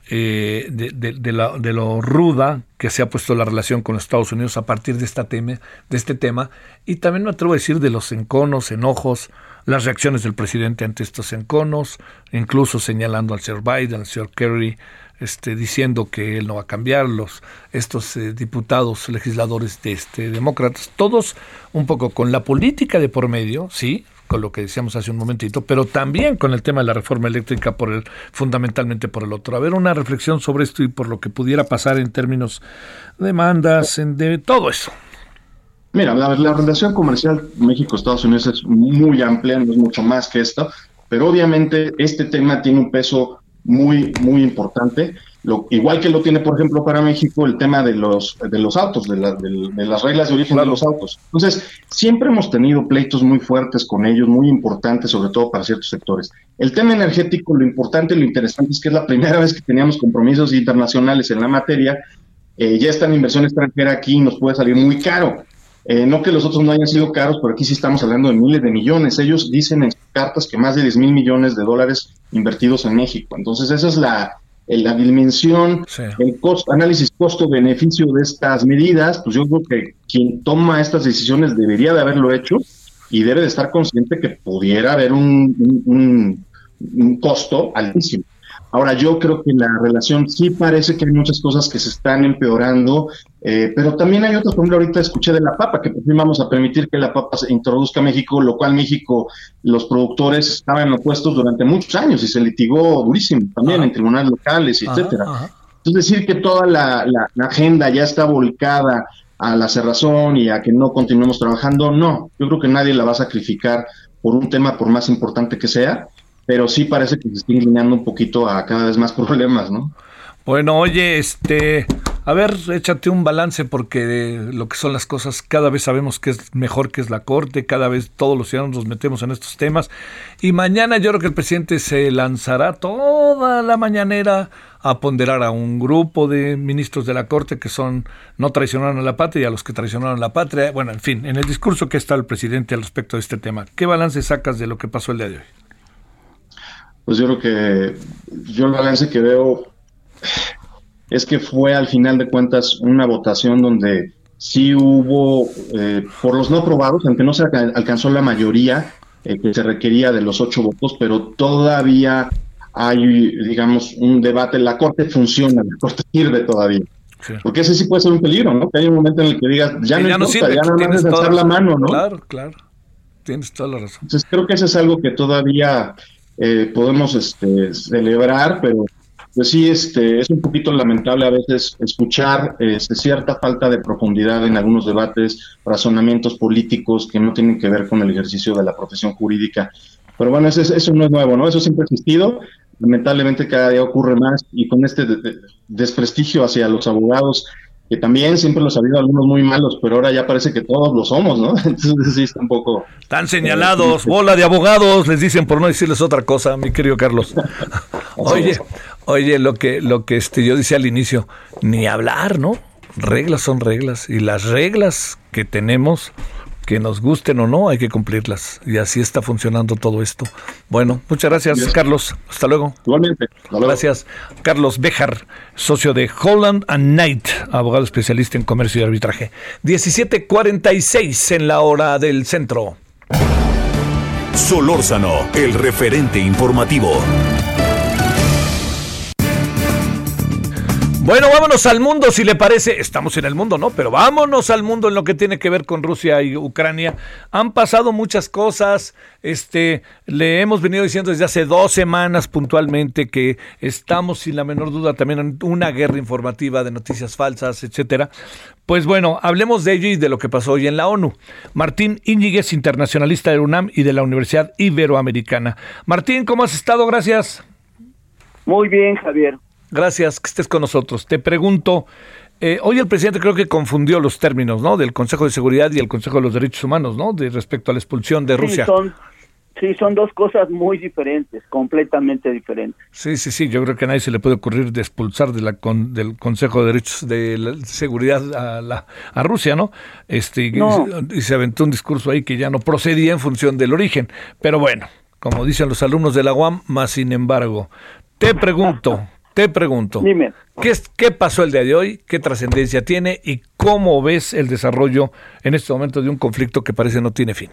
eh, de, de, la, de, lo ruda que se ha puesto la relación con Estados Unidos a partir de, esta tema, de este tema, y también me atrevo a decir de los enconos, enojos, las reacciones del presidente ante estos enconos, incluso señalando al señor Biden, al señor Kerry, este, diciendo que él no va a cambiar, los, estos eh, diputados, legisladores de este, demócratas, todos un poco con la política de por medio, sí, con lo que decíamos hace un momentito, pero también con el tema de la reforma eléctrica por el, fundamentalmente por el otro. A ver, una reflexión sobre esto y por lo que pudiera pasar en términos de demandas, en de todo eso. Mira, la, la relación comercial México-Estados Unidos es muy amplia, no es mucho más que esto, pero obviamente este tema tiene un peso muy, muy importante. Lo, igual que lo tiene, por ejemplo, para México el tema de los, de los autos, de, las reglas de origen de los autos. Entonces, siempre hemos tenido pleitos muy fuertes con ellos, muy importantes, sobre todo para ciertos sectores. El tema energético, lo importante y lo interesante es que es la primera vez que teníamos compromisos internacionales en la materia. Eh, ya está en inversión extranjera aquí y nos puede salir muy caro. Eh, no que los otros no hayan sido caros, pero aquí sí estamos hablando de miles de millones. Ellos dicen en sus cartas que más de 10 mil millones de dólares invertidos en México. Entonces, esa es la, la dimensión, el costo, análisis costo-beneficio de estas medidas. Pues yo creo que quien toma estas decisiones debería de haberlo hecho y debe de estar consciente que pudiera haber un, un, un costo altísimo. Ahora, yo creo que la relación sí parece que hay muchas cosas que se están empeorando, eh, pero también hay otras, por ejemplo, ahorita escuché de la papa, que por fin vamos a permitir que la papa se introduzca a México, lo cual México, los productores estaban opuestos durante muchos años y se litigó durísimo también en tribunales locales, etcétera. Es decir, que toda la, la, agenda ya está volcada a la cerrazón y a que no continuemos trabajando. No, yo creo que nadie la va a sacrificar por un tema, por más importante que sea, pero sí parece que se está inclinando un poquito a cada vez más problemas, ¿no? Bueno, oye, este, a ver, échate un balance porque lo que son las cosas, cada vez sabemos que es mejor que es la Corte, cada vez todos los ciudadanos nos metemos en estos temas y mañana yo creo que el presidente se lanzará toda la mañanera a ponderar a un grupo de ministros de la Corte que son no traicionaron a la patria y a los que traicionaron a la patria. Bueno, en fin, en el discurso que está el presidente al respecto de este tema, ¿qué balance sacas de lo que pasó el día de hoy? Pues yo creo que yo el balance que veo es que fue al final de cuentas una votación donde sí hubo, eh, por los no aprobados, aunque no se alcanzó la mayoría eh, que se requería de los ocho votos, pero todavía hay, digamos, un debate. La Corte funciona, la Corte sirve todavía. Porque ese sí puede ser un peligro, ¿no? Que hay un momento en el que digas, ya no, ya importa, ya no es alzar la mano, ¿no? Claro, claro. Tienes toda la razón. Entonces creo que eso es algo que todavía eh, podemos este, celebrar, pero pues sí, este, es un poquito lamentable a veces escuchar este, cierta falta de profundidad en algunos debates, razonamientos políticos que no tienen que ver con el ejercicio de la profesión jurídica. Pero bueno, eso, eso no es nuevo, ¿no? Eso siempre ha existido. Lamentablemente cada día ocurre más y con este desprestigio hacia los abogados, que también siempre los ha habido algunos muy malos, pero ahora ya parece que todos lo somos, ¿no? Entonces sí está un poco... Están señalados, bola de abogados, les dicen por no decirles otra cosa, mi querido Carlos. Oye, Oye, lo que, lo que este, yo decía al inicio, ni hablar, ¿no? Reglas son reglas y las reglas que tenemos, que nos gusten o no, hay que cumplirlas. Y así está funcionando todo esto. Bueno, muchas gracias, Carlos. Hasta luego. Igualmente. Gracias. Carlos Bejar, socio de Holland and Knight, abogado especialista en comercio y arbitraje. 17:46 en la hora del centro. Solórzano, el referente informativo. Bueno, vámonos al mundo, si le parece. Estamos en el mundo, ¿no? Pero vámonos al mundo en lo que tiene que ver con Rusia y Ucrania. Han pasado muchas cosas. Este, le hemos venido diciendo desde hace dos semanas puntualmente que estamos sin la menor duda también en una guerra informativa de noticias falsas, etcétera. Pues bueno, hablemos de ello y de lo que pasó hoy en la ONU. Martín Íñiguez, internacionalista de UNAM y de la Universidad Iberoamericana. Martín, ¿cómo has estado? Gracias. Muy bien, Javier. Gracias que estés con nosotros. Te pregunto, eh, hoy el presidente creo que confundió los términos, ¿no? Del Consejo de Seguridad y el Consejo de los Derechos Humanos, ¿no? De respecto a la expulsión de Rusia. Sí, son, sí, son dos cosas muy diferentes, completamente diferentes. Sí, sí, sí. Yo creo que a nadie se le puede ocurrir de expulsar de la del Consejo de Derechos de la Seguridad a, la, a Rusia, ¿no? Este y se aventó un discurso ahí que ya no procedía en función del origen. Pero bueno, como dicen los alumnos de la UAM, más sin embargo, te pregunto. Te pregunto, ¿qué, ¿qué pasó el día de hoy? ¿Qué trascendencia tiene? ¿Y cómo ves el desarrollo en este momento de un conflicto que parece no tiene fin?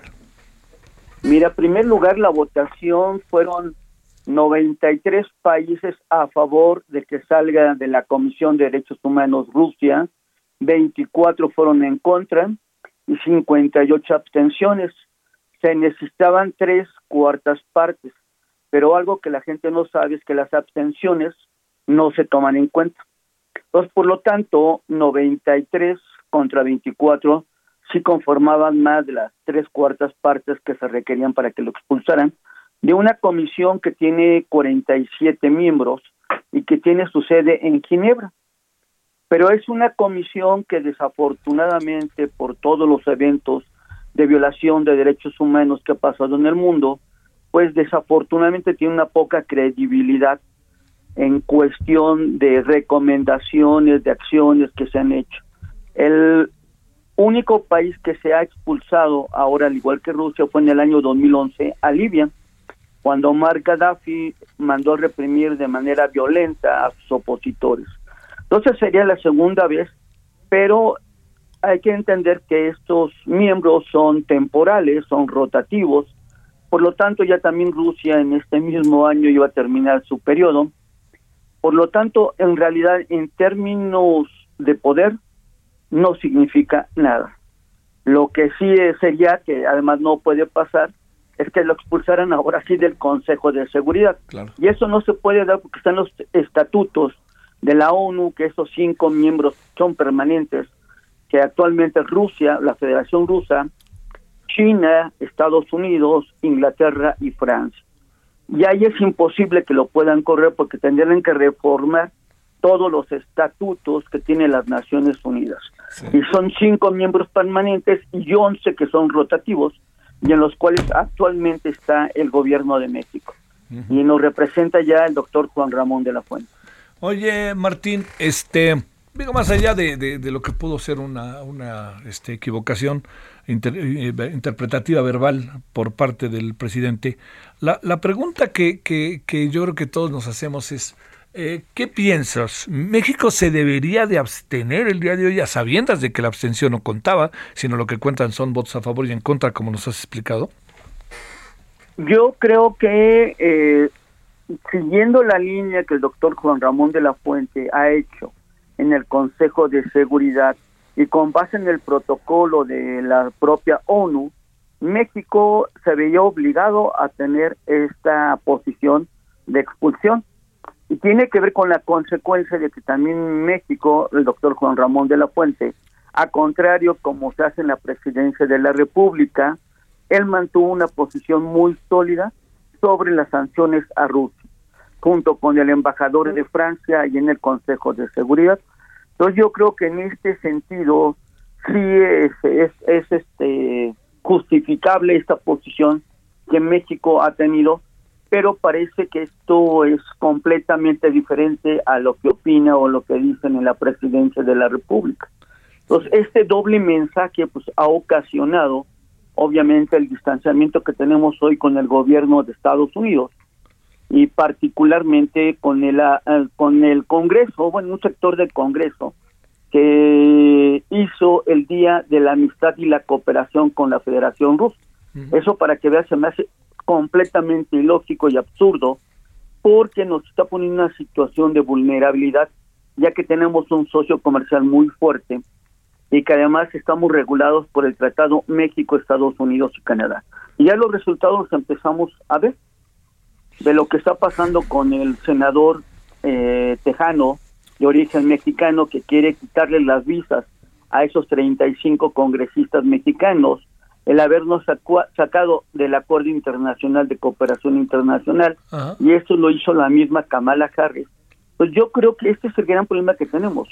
Mira, en primer lugar, la votación fueron 93 países a favor de que salga de la Comisión de Derechos Humanos Rusia, 24 fueron en contra y 58 abstenciones. Se necesitaban tres cuartas partes, pero algo que la gente no sabe es que las abstenciones no se toman en cuenta. Entonces, por lo tanto, 93 contra 24 sí conformaban más de las tres cuartas partes que se requerían para que lo expulsaran de una comisión que tiene 47 miembros y que tiene su sede en Ginebra. Pero es una comisión que desafortunadamente por todos los eventos de violación de derechos humanos que ha pasado en el mundo, pues desafortunadamente tiene una poca credibilidad en cuestión de recomendaciones, de acciones que se han hecho. El único país que se ha expulsado ahora, al igual que Rusia, fue en el año 2011 a Libia, cuando Omar Gaddafi mandó a reprimir de manera violenta a sus opositores. Entonces sería la segunda vez, pero hay que entender que estos miembros son temporales, son rotativos, por lo tanto ya también Rusia en este mismo año iba a terminar su periodo por lo tanto, en realidad, en términos de poder, no significa nada. Lo que sí sería, que además no puede pasar, es que lo expulsaran ahora sí del Consejo de Seguridad. Y eso no se puede dar porque están los estatutos de la ONU, que esos cinco miembros son permanentes, que actualmente Rusia, la Federación Rusa, China, Estados Unidos, Inglaterra y Francia. Y ahí es imposible que lo puedan correr porque tendrían que reformar todos los estatutos que tienen las Naciones Unidas. Y son cinco miembros permanentes y once que son rotativos y en los cuales actualmente está el gobierno de México. Y nos representa ya el doctor Juan Ramón de la Fuente. Oye, Martín, este, digo, más allá de, de, lo que pudo ser una, una este, equivocación eh, interpretativa verbal por parte del presidente, la, la pregunta que, que, que yo creo que todos nos hacemos es, eh, ¿Qué piensas? ¿México se debería de abstener el día de hoy a sabiendas de que la abstención no contaba, sino lo que cuentan son votos a favor y en contra, como nos has explicado? Yo creo que eh, siguiendo la línea que el doctor Juan Ramón de la Fuente ha hecho en el Consejo de Seguridad y con base en el protocolo de la propia ONU, México se veía obligado a tener esta posición de expulsión. Y tiene que ver con la consecuencia de que también México, el doctor Juan Ramón de la Fuente, a contrario como se hace en la presidencia de la República, él mantuvo una posición muy sólida sobre las sanciones a Rusia, junto con el embajador de Francia y en el Consejo de Seguridad. Entonces yo creo que en este sentido sí es, es, es este justificable esta posición que México ha tenido pero parece que esto es completamente diferente a lo que opina o lo que dicen en la presidencia de la República. Entonces, este doble mensaje pues ha ocasionado obviamente el distanciamiento que tenemos hoy con el gobierno de Estados Unidos y particularmente con el ah, con el Congreso, bueno, un sector del Congreso que hizo el Día de la Amistad y la Cooperación con la Federación Rusa. Eso para que veas se me hace completamente ilógico y absurdo porque nos está poniendo una situación de vulnerabilidad ya que tenemos un socio comercial muy fuerte y que además estamos regulados por el Tratado México, Estados Unidos y Canadá. Y ya los resultados empezamos a ver de lo que está pasando con el senador eh, tejano de origen mexicano que quiere quitarle las visas a esos 35 congresistas mexicanos el habernos sacado del Acuerdo Internacional de Cooperación Internacional, y eso lo hizo la misma Kamala Harris. Pues yo creo que este es el gran problema que tenemos,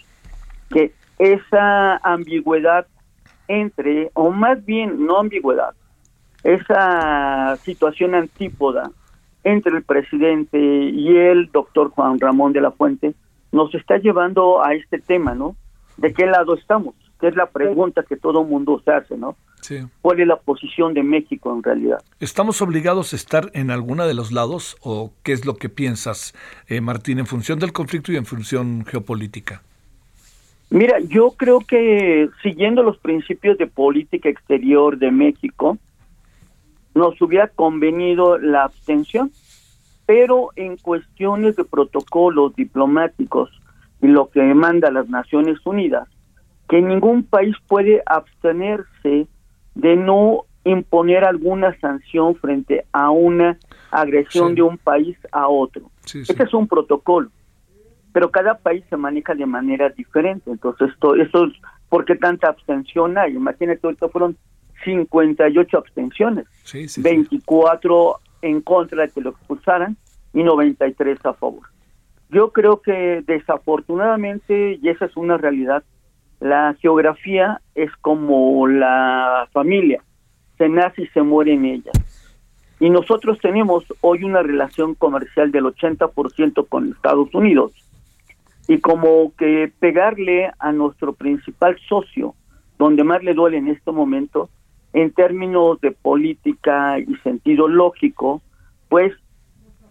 que esa ambigüedad entre, o más bien no ambigüedad, esa situación antípoda entre el presidente y el doctor Juan Ramón de la Fuente nos está llevando a este tema, ¿no? ¿De qué lado estamos? Que es la pregunta que todo mundo se hace, ¿no? ¿Cuál es la posición de México en realidad? ¿Estamos obligados a estar en alguna de los lados o qué es lo que piensas, eh, Martín, en función del conflicto y en función geopolítica? Mira, yo creo que siguiendo los principios de política exterior de México, nos hubiera convenido la abstención, pero en cuestiones de protocolos diplomáticos y lo que demanda las Naciones Unidas, que ningún país puede abstenerse de no imponer alguna sanción frente a una agresión de un país a otro. Ese es un protocolo, pero cada país se maneja de manera diferente. Entonces, esto, esto es, ¿por qué tanta abstención hay? Imagínate, ahorita fueron 58 abstenciones, 24 en contra de que lo expulsaran y 93 a favor. Yo creo que desafortunadamente, y esa es una realidad, la geografía es como la familia, se nace y se muere en ella. Y nosotros tenemos hoy una relación comercial del 80% con Estados Unidos. Y como que pegarle a nuestro principal socio, donde más le duele en este momento, en términos de política y sentido lógico, pues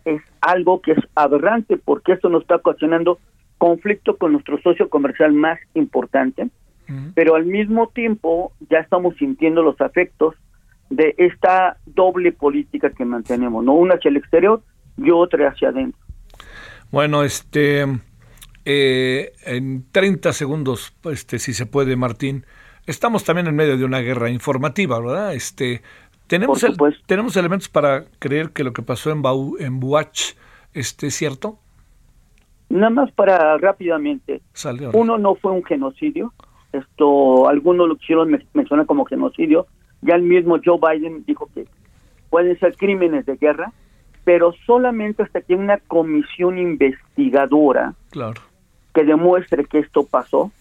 es algo que es aberrante porque esto nos está ocasionando conflicto con nuestro socio comercial más importante, pero al mismo tiempo ya estamos sintiendo los efectos de esta doble política que mantenemos, no una hacia el exterior y otra hacia adentro. Bueno, este eh, en 30 segundos, este, si se puede, Martín, estamos también en medio de una guerra informativa, ¿verdad? Este, tenemos, tenemos elementos para creer que lo que pasó en, Bau, en Buach este, es cierto. Nada más para rápidamente. Uno no fue un genocidio. Esto, algunos lo quisieron me- mencionar como genocidio. Ya el mismo Joe Biden dijo que pueden ser crímenes de guerra, pero solamente hasta que una comisión investigadora Claro. que demuestre que esto pasó,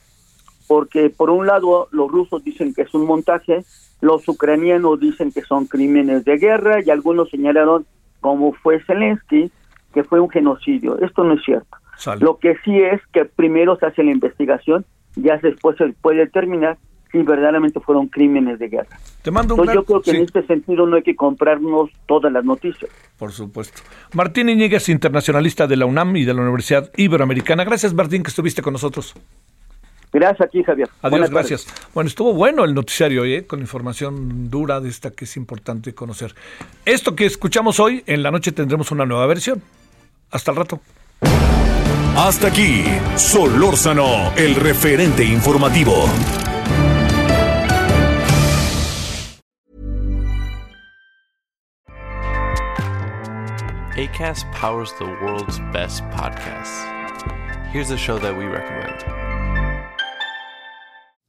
porque por un lado los rusos dicen que es un montaje, los ucranianos dicen que son crímenes de guerra y algunos señalaron, como fue Zelensky, que fue un genocidio. Esto no es cierto. Lo que sí es que primero se hace la investigación, ya después se puede determinar si verdaderamente fueron crímenes de guerra. Te mando un Entonces yo creo que en este sentido no hay que comprarnos todas las noticias. Por supuesto. Martín Iñiguez, internacionalista de la UNAM y de la Universidad Iberoamericana. Gracias, Martín, que estuviste con nosotros. Gracias a ti, Javier. Adiós, Buenas tardes. gracias. Bueno, estuvo bueno el noticiario hoy, ¿eh? con información dura de esta que es importante conocer. Esto que escuchamos hoy, en la noche tendremos una nueva versión. Hasta el rato. Hasta aquí, Solórzano, el referente informativo. ACAST powers the world's best podcasts. Here's a show that we recommend.